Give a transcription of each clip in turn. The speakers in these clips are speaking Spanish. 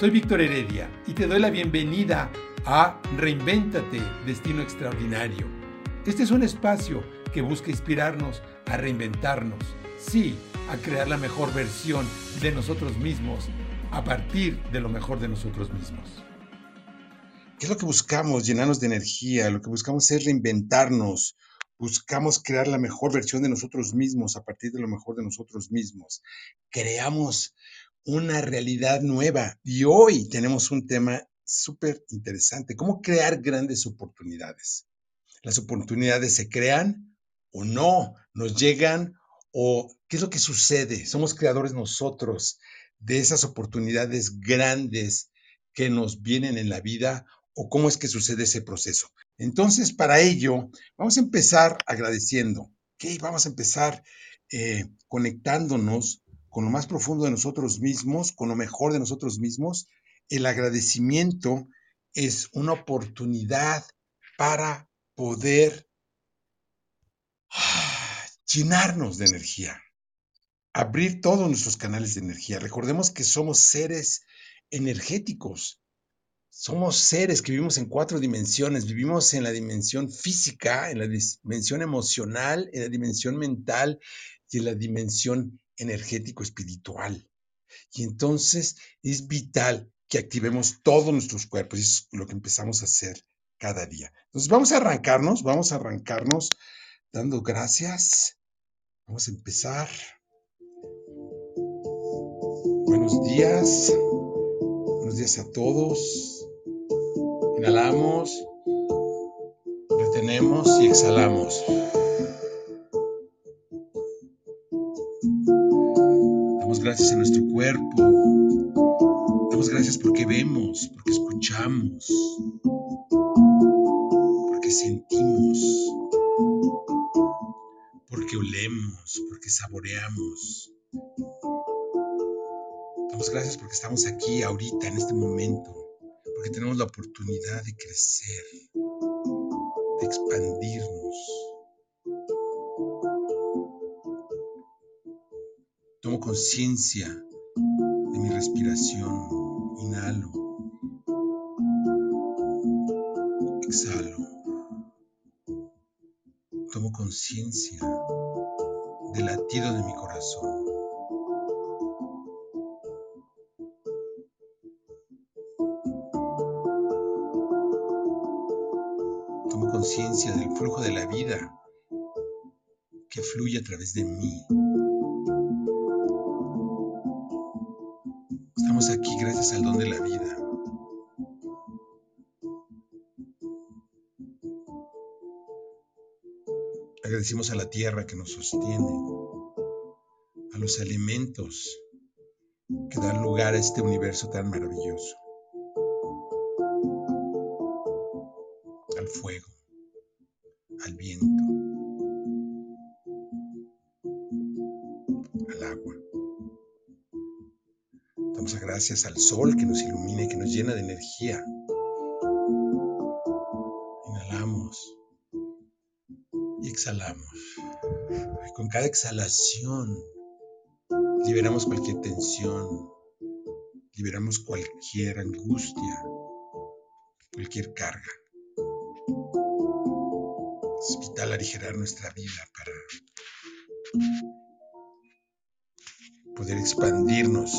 Soy Víctor Heredia y te doy la bienvenida a Reinvéntate, Destino Extraordinario. Este es un espacio que busca inspirarnos a reinventarnos, sí, a crear la mejor versión de nosotros mismos a partir de lo mejor de nosotros mismos. ¿Qué es lo que buscamos? Llenarnos de energía, lo que buscamos es reinventarnos, buscamos crear la mejor versión de nosotros mismos a partir de lo mejor de nosotros mismos. Creamos una realidad nueva y hoy tenemos un tema súper interesante, cómo crear grandes oportunidades. Las oportunidades se crean o no, nos llegan o qué es lo que sucede. Somos creadores nosotros de esas oportunidades grandes que nos vienen en la vida o cómo es que sucede ese proceso. Entonces, para ello, vamos a empezar agradeciendo. ¿ok? Vamos a empezar eh, conectándonos con lo más profundo de nosotros mismos, con lo mejor de nosotros mismos. El agradecimiento es una oportunidad para poder ah, llenarnos de energía, abrir todos nuestros canales de energía. Recordemos que somos seres energéticos somos seres que vivimos en cuatro dimensiones. Vivimos en la dimensión física, en la dimensión emocional, en la dimensión mental y en la dimensión energético-espiritual. Y entonces es vital que activemos todos nuestros cuerpos. Es lo que empezamos a hacer cada día. Entonces vamos a arrancarnos, vamos a arrancarnos dando gracias. Vamos a empezar. Buenos días. Buenos días a todos. Inhalamos, retenemos y exhalamos. Gracias a nuestro cuerpo. Damos gracias porque vemos, porque escuchamos, porque sentimos, porque olemos, porque saboreamos. Damos gracias porque estamos aquí ahorita, en este momento porque tenemos la oportunidad de crecer, de expandirnos. Tomo conciencia de mi respiración. Inhalo. Exhalo. Tomo conciencia del latido de mi corazón. conciencia del flujo de la vida que fluye a través de mí. Aquí gracias al don de la vida. Agradecemos a la tierra que nos sostiene, a los alimentos que dan lugar a este universo tan maravilloso, al fuego gracias al sol que nos ilumina y que nos llena de energía. Inhalamos y exhalamos. con cada exhalación liberamos cualquier tensión, liberamos cualquier angustia, cualquier carga. Es vital aligerar nuestra vida para poder expandirnos.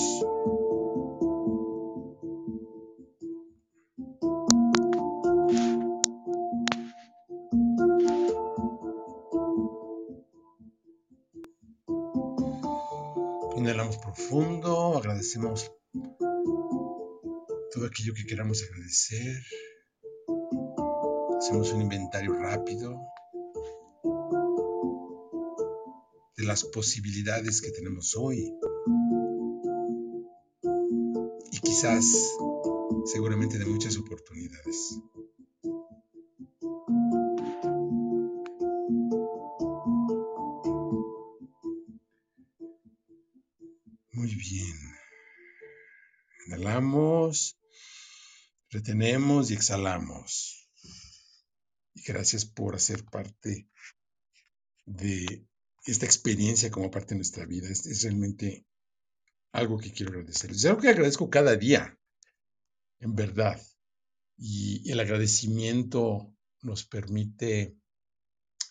Agradecemos todo aquello que queramos agradecer. Hacemos un inventario rápido de las posibilidades que tenemos hoy. Y quizás, seguramente, de muchas oportunidades. Retenemos y exhalamos. Y gracias por hacer parte de esta experiencia como parte de nuestra vida. Es, realmente algo que quiero agradecerles. Es algo que agradezco cada día. en verdad. Y el agradecimiento nos permite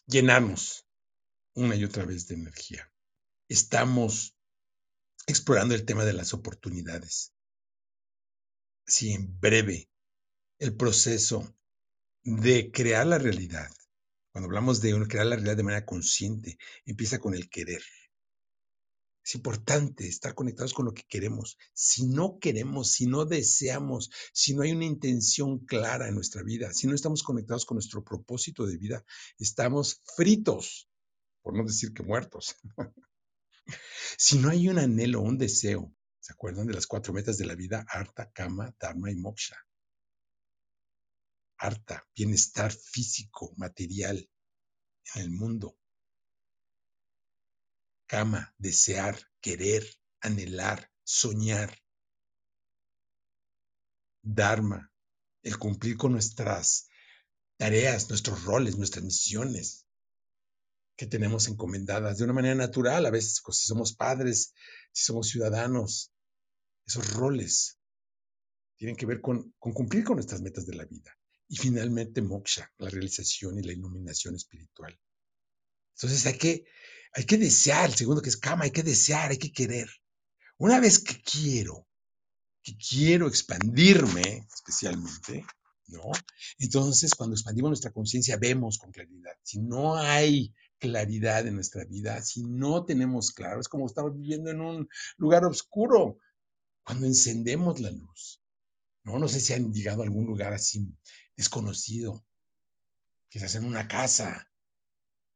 llenarnos una y otra vez de energía. Estamos explorando el tema de las oportunidades. Si en breve, el proceso de crear la realidad, cuando hablamos de crear la realidad de manera consciente, empieza con el querer. Es importante estar conectados con lo que queremos. Si no queremos, si no deseamos, si no hay una intención clara en nuestra vida, si no estamos conectados con nuestro propósito de vida, estamos fritos, por no decir que muertos. si no hay un anhelo, un deseo, ¿se acuerdan de las cuatro metas de la vida? Arta, Kama, Dharma y Moksha. Arta, bienestar físico, material en el mundo. Cama, desear, querer, anhelar, soñar. Dharma, el cumplir con nuestras tareas, nuestros roles, nuestras misiones que tenemos encomendadas de una manera natural, a veces pues, si somos padres, si somos ciudadanos, esos roles tienen que ver con, cumplir con nuestras metas de la vida. Y finalmente, moksha, la realización y la iluminación espiritual. Entonces hay que, hay que desear, el segundo que es cama, hay que desear, hay que querer. Una vez que quiero, que quiero expandirme especialmente, ¿no? Entonces, cuando expandimos nuestra conciencia, vemos con claridad. Si no hay claridad en nuestra vida, si no tenemos claro, es como estamos viviendo en un lugar oscuro. Cuando encendemos la luz, ¿no? No sé si han llegado a algún lugar así desconocido, quizás en una casa,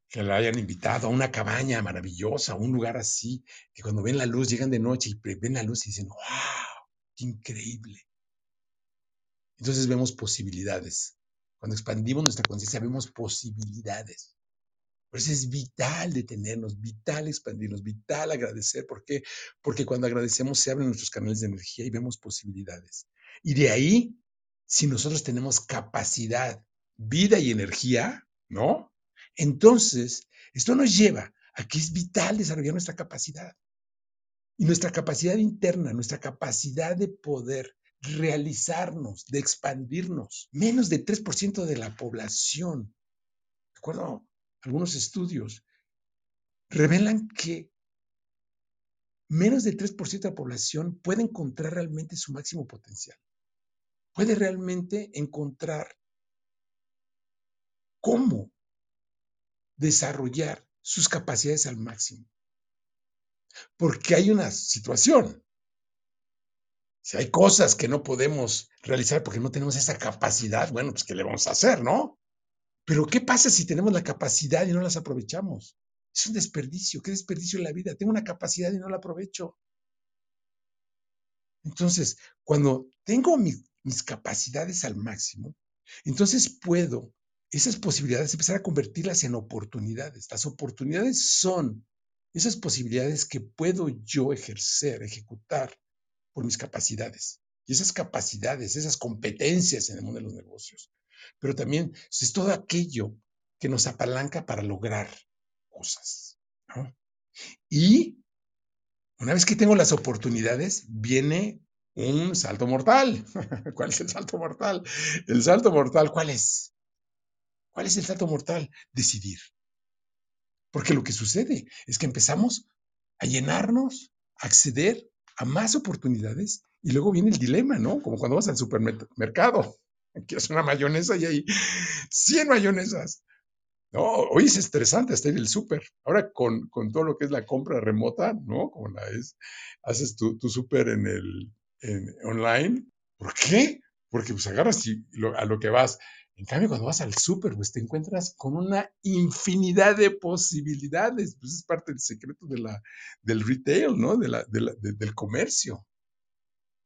que la hayan invitado a una cabaña maravillosa, un lugar así, que cuando ven la luz, llegan de noche y ven la luz y dicen, wow, qué increíble. Entonces vemos posibilidades. Cuando expandimos nuestra conciencia, vemos posibilidades. Por eso es vital detenernos, vital expandirnos, vital agradecer. ¿Por qué? Porque cuando agradecemos se abren nuestros canales de energía y vemos posibilidades. Y de ahí si nosotros tenemos capacidad, vida y energía, ¿no? Entonces, esto nos lleva a que es vital desarrollar nuestra capacidad. Y nuestra capacidad interna, nuestra capacidad de poder realizarnos, de expandirnos. Menos del 3% de la población, de acuerdo algunos estudios, revelan que menos del 3% de la población puede encontrar realmente su máximo potencial puede realmente encontrar cómo desarrollar sus capacidades al máximo. Porque hay una situación. Si hay cosas que no podemos realizar porque no tenemos esa capacidad, bueno, pues ¿qué le vamos a hacer, no? Pero ¿qué pasa si tenemos la capacidad y no las aprovechamos? Es un desperdicio. ¿Qué desperdicio en la vida? Tengo una capacidad y no la aprovecho. Entonces, cuando tengo mi mis capacidades al máximo, entonces puedo esas posibilidades empezar a convertirlas en oportunidades. Las oportunidades son esas posibilidades que puedo yo ejercer, ejecutar por mis capacidades. Y esas capacidades, esas competencias en el mundo de los negocios. Pero también es todo aquello que nos apalanca para lograr cosas. Y una vez que tengo las oportunidades, viene un salto mortal. ¿Cuál es el salto mortal? El salto mortal, ¿cuál es? ¿Cuál es el salto mortal? Decidir. Porque lo que sucede es que empezamos a llenarnos, a acceder a más oportunidades y luego viene el dilema, ¿no? Como cuando vas al supermercado, quieres una mayonesa y hay 100 mayonesas. No, hoy es estresante hasta ir al súper. Ahora con, con, todo lo que es la compra remota, ¿no? Como la es, haces tu, tu súper en el, online. ¿Por qué? Porque pues agarras a lo que vas. En cambio, cuando vas al súper, pues te encuentras con una infinidad de posibilidades. Pues es parte del secreto de del retail, ¿no? De la, del comercio.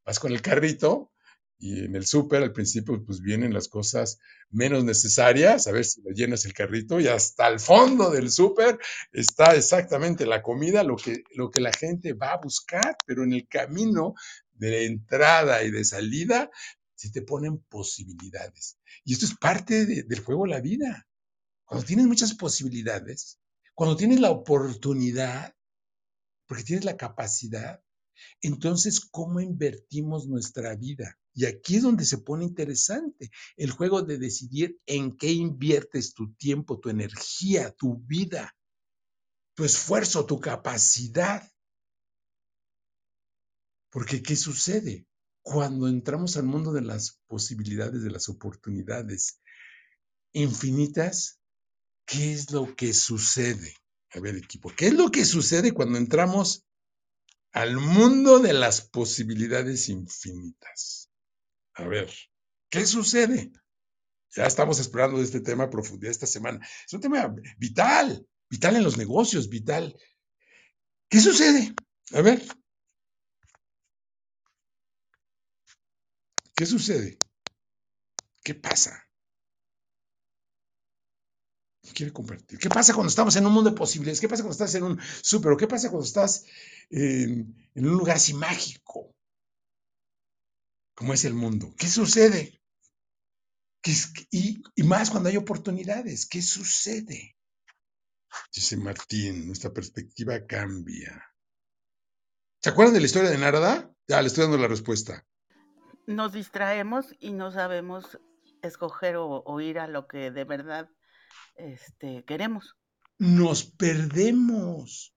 Vas con el carrito y en el súper al principio pues vienen las cosas menos necesarias, a ver si le llenas el carrito y hasta el fondo del súper está exactamente la comida, lo que, lo que la gente va a buscar, pero en el camino de entrada y de salida, se te ponen posibilidades. Y esto es parte del juego de la vida. Cuando tienes muchas posibilidades, cuando tienes la oportunidad, porque tienes la capacidad, entonces, ¿cómo invertimos nuestra vida? Y aquí es donde se pone interesante el juego de decidir en qué inviertes tu tiempo, tu energía, tu vida, tu esfuerzo, tu capacidad. Porque ¿qué sucede? Cuando entramos al mundo de las posibilidades, de las oportunidades infinitas, ¿qué es lo que sucede? A ver, equipo, ¿qué es lo que sucede cuando entramos al mundo de las posibilidades infinitas? A ver, ¿qué sucede? Ya estamos explorando este tema a profundidad esta semana. Es un tema vital, vital en los negocios, vital. ¿Qué sucede? A ver. ¿Qué sucede? ¿Qué pasa? quiere compartir. ¿Qué pasa cuando estamos en un mundo de posibilidades? ¿Qué pasa cuando estás en un súper? ¿Qué pasa cuando estás en, un lugar así mágico? Como es el mundo. ¿Qué sucede? y, y, más cuando hay oportunidades. ¿Qué sucede? Dice Martín, nuestra perspectiva cambia. ¿Se acuerdan de la historia de Narada? Ya le estoy dando la respuesta. Nos distraemos y no sabemos escoger o ir a lo que de verdad este, queremos. Nos perdemos.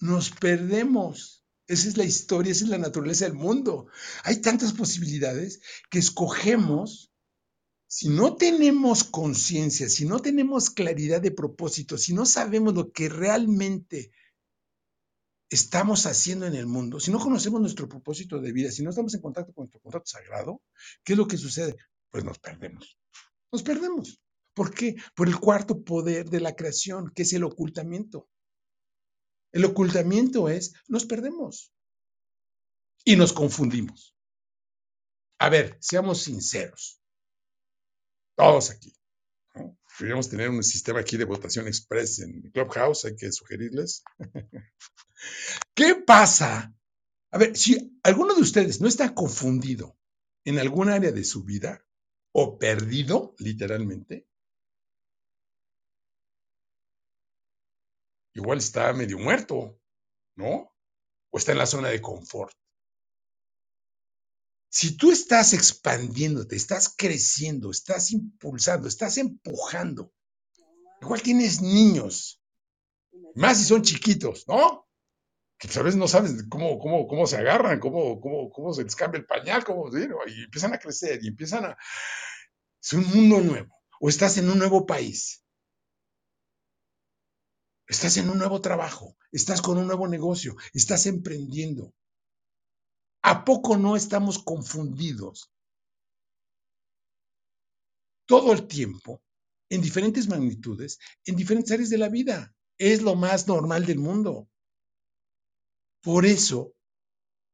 Nos perdemos. Esa es la historia, esa es la naturaleza del mundo. Hay tantas posibilidades que escogemos. Si no tenemos conciencia, si no tenemos claridad de propósito, si no sabemos lo que realmente estamos haciendo en el mundo, si no conocemos nuestro propósito de vida, si no estamos en contacto con nuestro contrato sagrado, ¿qué es lo que sucede? Pues nos perdemos. Nos perdemos. ¿Por qué? Por el cuarto poder de la creación, que es el ocultamiento. El ocultamiento es, nos perdemos y nos confundimos. A ver, seamos sinceros. Todos aquí. Deberíamos tener un sistema aquí de votación express en Clubhouse, hay que sugerirles. ¿Qué pasa? A ver, si alguno de ustedes no está confundido en algún área de su vida o perdido, literalmente, igual está medio muerto, ¿no? O está en la zona de confort. Si tú estás expandiéndote, estás creciendo, estás impulsando, estás empujando, igual tienes niños, más si son chiquitos, ¿no? Que a veces no sabes cómo, cómo, cómo se agarran, cómo, cómo, cómo se les cambia el pañal, cómo, y empiezan a crecer y empiezan a... Es un mundo nuevo. O estás en un nuevo país Estás en un nuevo trabajo, estás con un nuevo negocio, estás emprendiendo. ¿A poco no estamos confundidos todo el tiempo, en diferentes magnitudes, en diferentes áreas de la vida? Es lo más normal del mundo. Por eso,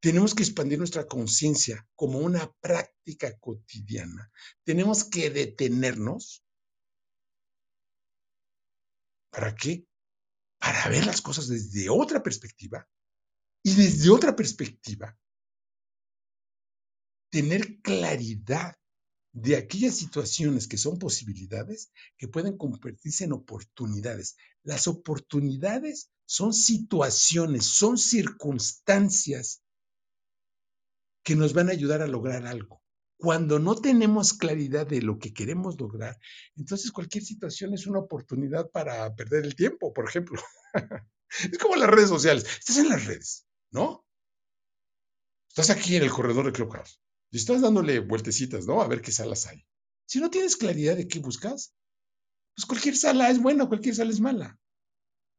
tenemos que expandir nuestra conciencia como una práctica cotidiana. Tenemos que detenernos. ¿Para qué? Para ver las cosas desde otra perspectiva y desde otra perspectiva tener claridad de aquellas situaciones que son posibilidades que pueden convertirse en oportunidades. Las oportunidades son situaciones, son circunstancias que nos van a ayudar a lograr algo. Cuando no tenemos claridad de lo que queremos lograr, entonces cualquier situación es una oportunidad para perder el tiempo, por ejemplo. es como las redes sociales. Estás en las redes, ¿no? Estás aquí en el corredor de Clubhouse y estás dándole vueltecitas, ¿no? A ver qué salas hay. Si no tienes claridad de qué buscas, pues cualquier sala es buena, cualquier sala es mala.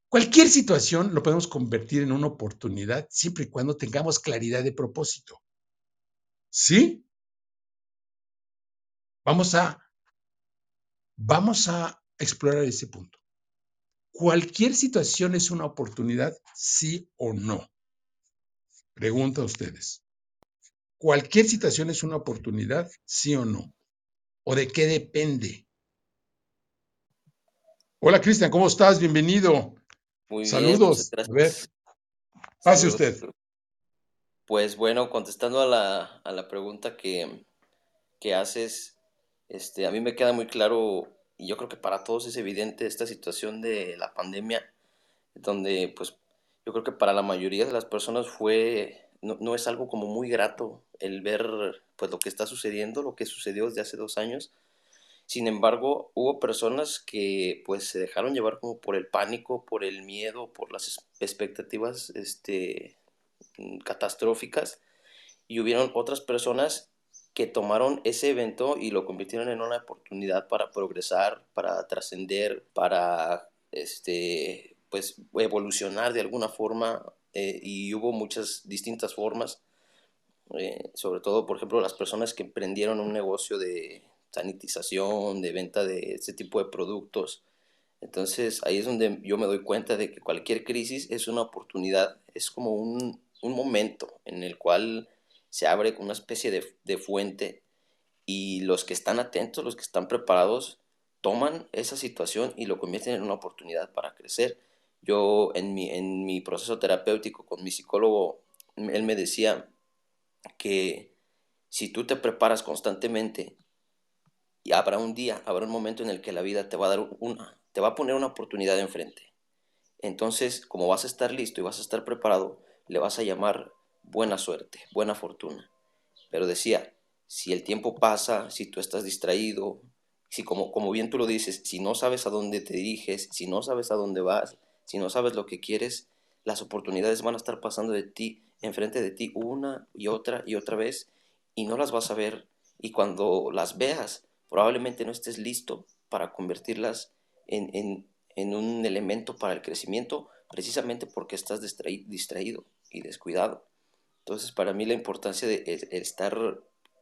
Cualquier situación lo podemos convertir en una oportunidad siempre y cuando tengamos claridad de propósito. ¿Sí? Vamos a, vamos a explorar ese punto. ¿Cualquier situación es una oportunidad, sí o no? Pregunta a ustedes. ¿Cualquier situación es una oportunidad, sí o no? ¿O de qué depende? Hola Cristian, ¿cómo estás? Bienvenido. Muy Saludos. Bien, a ver, pase usted. Pues bueno, contestando a la, a la pregunta que, que haces, este, a mí me queda muy claro, y yo creo que para todos es evidente esta situación de la pandemia, donde pues yo creo que para la mayoría de las personas fue, no, es algo como muy grato el ver pues lo que está sucediendo, lo que sucedió desde hace dos años. Sin embargo, hubo personas que pues se dejaron llevar como por el pánico, por el miedo, por las expectativas este, catastróficas y hubieron otras personas que tomaron ese evento y lo convirtieron en una oportunidad para progresar, para trascender, para este, pues, evolucionar de alguna forma eh, y hubo muchas distintas formas, eh, sobre todo, por ejemplo, las personas que emprendieron un negocio de sanitización, de venta de este tipo de productos. Entonces ahí es donde yo me doy cuenta de que cualquier crisis es una oportunidad, es como un, un momento en el cual se abre una especie de, de fuente y los que están atentos, los que están preparados, toman esa situación y lo convierten en una oportunidad para crecer. Yo en mi, en mi proceso terapéutico con mi psicólogo, él me decía que si tú te preparas constantemente, y habrá un día, habrá un momento en el que la vida te va a dar una, te va a poner una oportunidad enfrente. Entonces, como vas a estar listo y vas a estar preparado, le vas a llamar buena suerte, buena fortuna. Pero decía, si el tiempo pasa, si tú estás distraído, si como, como bien tú lo dices, si no sabes a dónde te diriges, si no sabes a dónde vas, si no sabes lo que quieres, las oportunidades van a estar pasando de ti, enfrente de ti, una y otra y otra vez, y no las vas a ver. Y cuando las veas, probablemente no estés listo para convertirlas en, en, en un elemento para el crecimiento, precisamente porque estás distraído y descuidado. Entonces, para mí la importancia de estar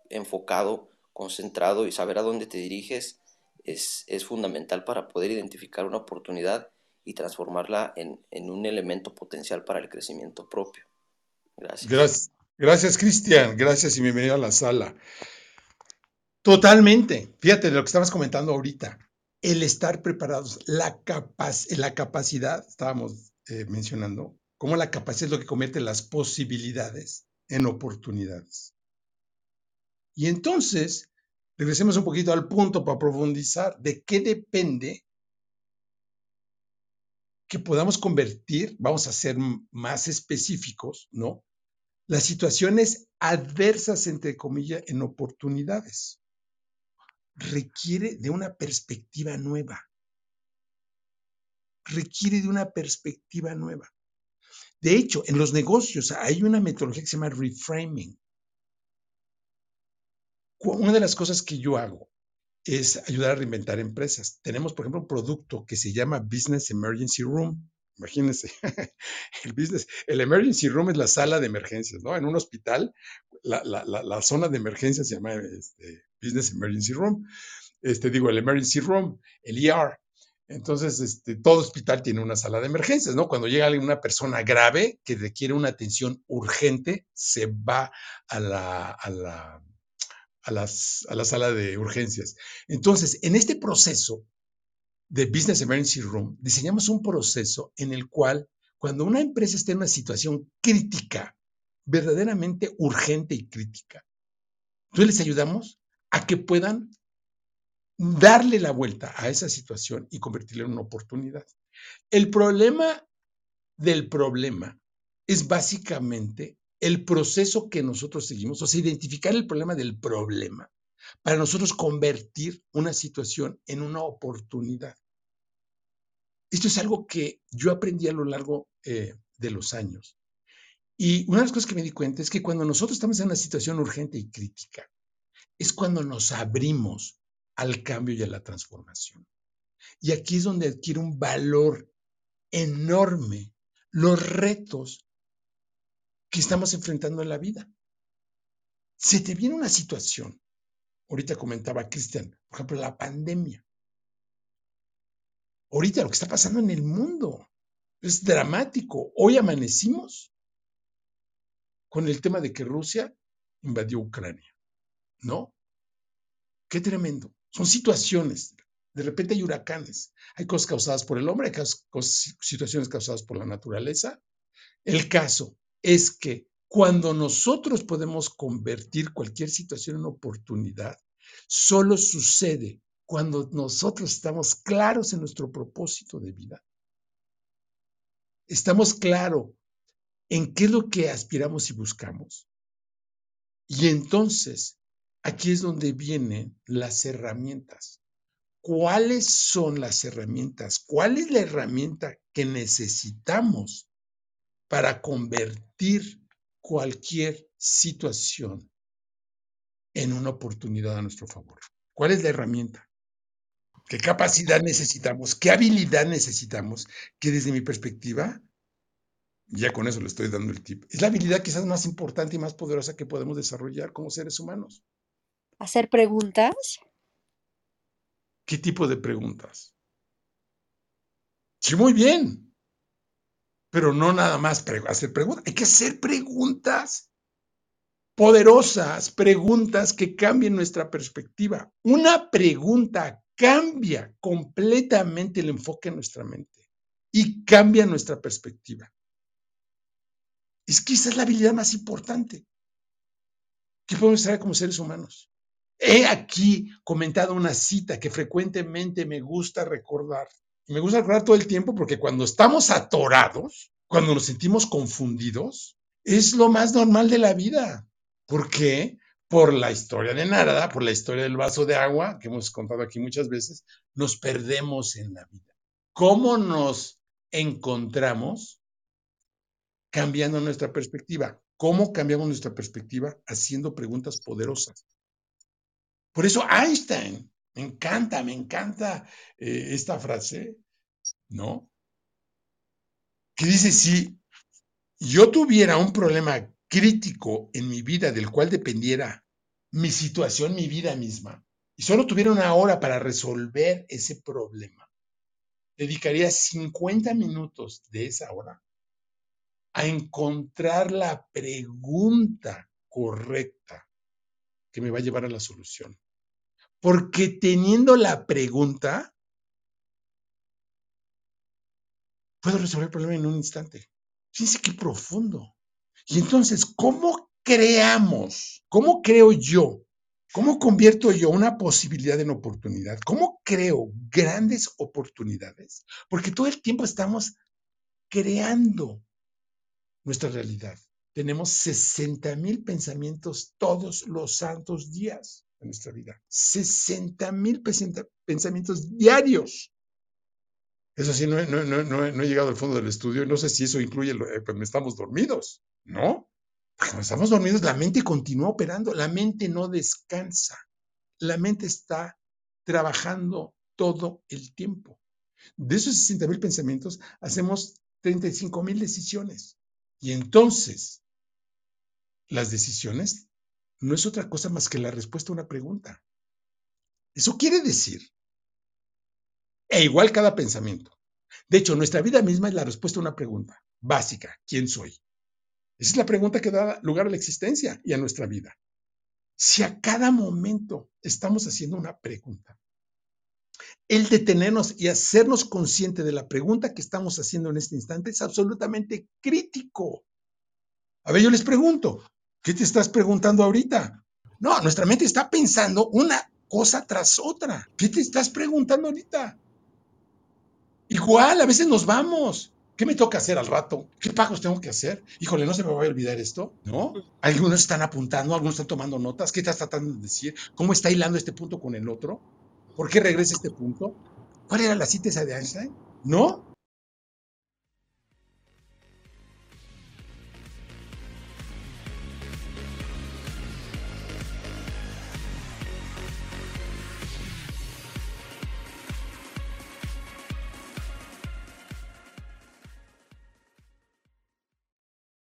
enfocado, concentrado y saber a dónde te diriges es, fundamental para poder identificar una oportunidad y transformarla en, un elemento potencial para el crecimiento propio. Gracias. Gracias, Cristian. Gracias y bienvenido a la sala. Totalmente. Fíjate lo que estabas comentando ahorita. El estar preparados, la, capac la capacidad, estábamos eh, mencionando, cómo la capacidad es lo que convierte las posibilidades en oportunidades. Y entonces, regresemos un poquito al punto para profundizar de qué depende que podamos convertir, vamos a ser más específicos, ¿no? Las situaciones adversas, entre comillas, en oportunidades. Requiere de una perspectiva nueva. Requiere de una perspectiva nueva. De hecho, en los negocios hay una metodología que se llama reframing. Una de las cosas que yo hago es ayudar a reinventar empresas. Tenemos, por ejemplo, un producto que se llama Business Emergency Room. Imagínense, el business, el emergency room es la sala de emergencias, ¿no? En un hospital, la, zona de emergencias se llama este, Business Emergency Room. Este, digo, el emergency room, el ER, entonces, este, todo hospital tiene una sala de emergencias, ¿no? Cuando llega una persona grave que requiere una atención urgente, se va a la, a la, a las, a la sala de urgencias. Entonces, en este proceso de Business Emergency Room, diseñamos un proceso en el cual, cuando una empresa está en una situación crítica, verdaderamente urgente y crítica, entonces les ayudamos a que puedan darle la vuelta a esa situación y convertirla en una oportunidad. El problema del problema es básicamente el proceso que nosotros seguimos, o sea, identificar el problema del problema para nosotros convertir una situación en una oportunidad. Esto es algo que yo aprendí a lo largo eh, de los años. Y una de las cosas que me di cuenta es que cuando nosotros estamos en una situación urgente y crítica, es cuando nos abrimos al cambio y a la transformación. Y aquí es donde adquiere un valor enorme los retos que estamos enfrentando en la vida. Se te viene una situación, ahorita comentaba Cristian, por ejemplo, la pandemia. Ahorita lo que está pasando en el mundo es dramático. Hoy amanecimos con el tema de que Rusia invadió Ucrania, ¿no? Qué tremendo. Son situaciones. De repente hay huracanes. Hay cosas causadas por el hombre, hay situaciones causadas por la naturaleza. El caso es que cuando nosotros podemos convertir cualquier situación en oportunidad, solo sucede cuando nosotros estamos claros en nuestro propósito de vida. Estamos claros en qué es lo que aspiramos y buscamos. Y entonces aquí es donde vienen las herramientas. ¿Cuáles son las herramientas? ¿Cuál es la herramienta que necesitamos para convertir cualquier situación en una oportunidad a nuestro favor? ¿Cuál es la herramienta? ¿Qué capacidad necesitamos? ¿Qué habilidad necesitamos? Que desde mi perspectiva, ya con eso le estoy dando el tip, es la habilidad quizás más importante y más poderosa que podemos desarrollar como seres humanos. ¿Hacer preguntas? ¿Qué tipo de preguntas? Sí, muy bien. Pero no nada más hacer preguntas. Hay que hacer preguntas poderosas, preguntas que cambien nuestra perspectiva. Una pregunta cambia completamente el enfoque en nuestra mente y cambia nuestra perspectiva. Es es la habilidad más importante que podemos traer como seres humanos. He aquí comentado una cita que frecuentemente me gusta recordar. me gusta recordar todo el tiempo porque cuando estamos atorados, cuando nos sentimos confundidos, es lo más normal de la vida. ¿Por qué? Por la historia de Narada, por la historia del vaso de agua, que hemos contado aquí muchas veces, nos perdemos en la vida. ¿Cómo nos encontramos cambiando nuestra perspectiva? ¿Cómo cambiamos nuestra perspectiva? Haciendo preguntas poderosas. Por eso Einstein, me encanta, me encanta eh, esta frase, ¿no? Que dice, si yo tuviera un problema crítico en mi vida del cual dependiera mi situación, mi vida misma, y solo tuviera una hora para resolver ese problema, dedicaría 50 minutos de esa hora a encontrar la pregunta correcta que me va a llevar a la solución. Porque teniendo la pregunta, puedo resolver el problema en un instante. Fíjense qué profundo. Y entonces, ¿cómo creamos? ¿Cómo creo yo? ¿Cómo convierto yo una posibilidad en oportunidad? ¿Cómo creo grandes oportunidades? Porque todo el tiempo estamos creando nuestra realidad. Tenemos 60 mil pensamientos todos los santos días nuestra vida. 60 mil pensamientos diarios. Eso sí, no, he llegado al fondo del estudio. No sé si eso incluye eh, cuando estamos dormidos, ¿no? Cuando estamos dormidos, la mente continúa operando. La mente no descansa. La mente está trabajando todo el tiempo. De esos 60 mil pensamientos, hacemos 35 mil decisiones. Y entonces, las decisiones no es otra cosa más que la respuesta a una pregunta. Eso quiere decir, e igual cada pensamiento. De hecho, nuestra vida misma es la respuesta a una pregunta básica, ¿quién soy? Esa es la pregunta que da lugar a la existencia y a nuestra vida. Si a cada momento estamos haciendo una pregunta, el detenernos y hacernos consciente de la pregunta que estamos haciendo en este instante es absolutamente crítico. A ver, yo les pregunto, ¿Qué te estás preguntando ahorita? No, nuestra mente está pensando una cosa tras otra. ¿Qué te estás preguntando ahorita? Igual, a veces nos vamos. ¿Qué me toca hacer al rato? ¿Qué pagos tengo que hacer? Híjole, no se me va a olvidar esto, ¿no? Algunos están apuntando, algunos están tomando notas. ¿Qué estás tratando de decir? ¿Cómo está hilando este punto con el otro? ¿Por qué regresa este punto? ¿Cuál era la cita esa de Einstein? ¿No?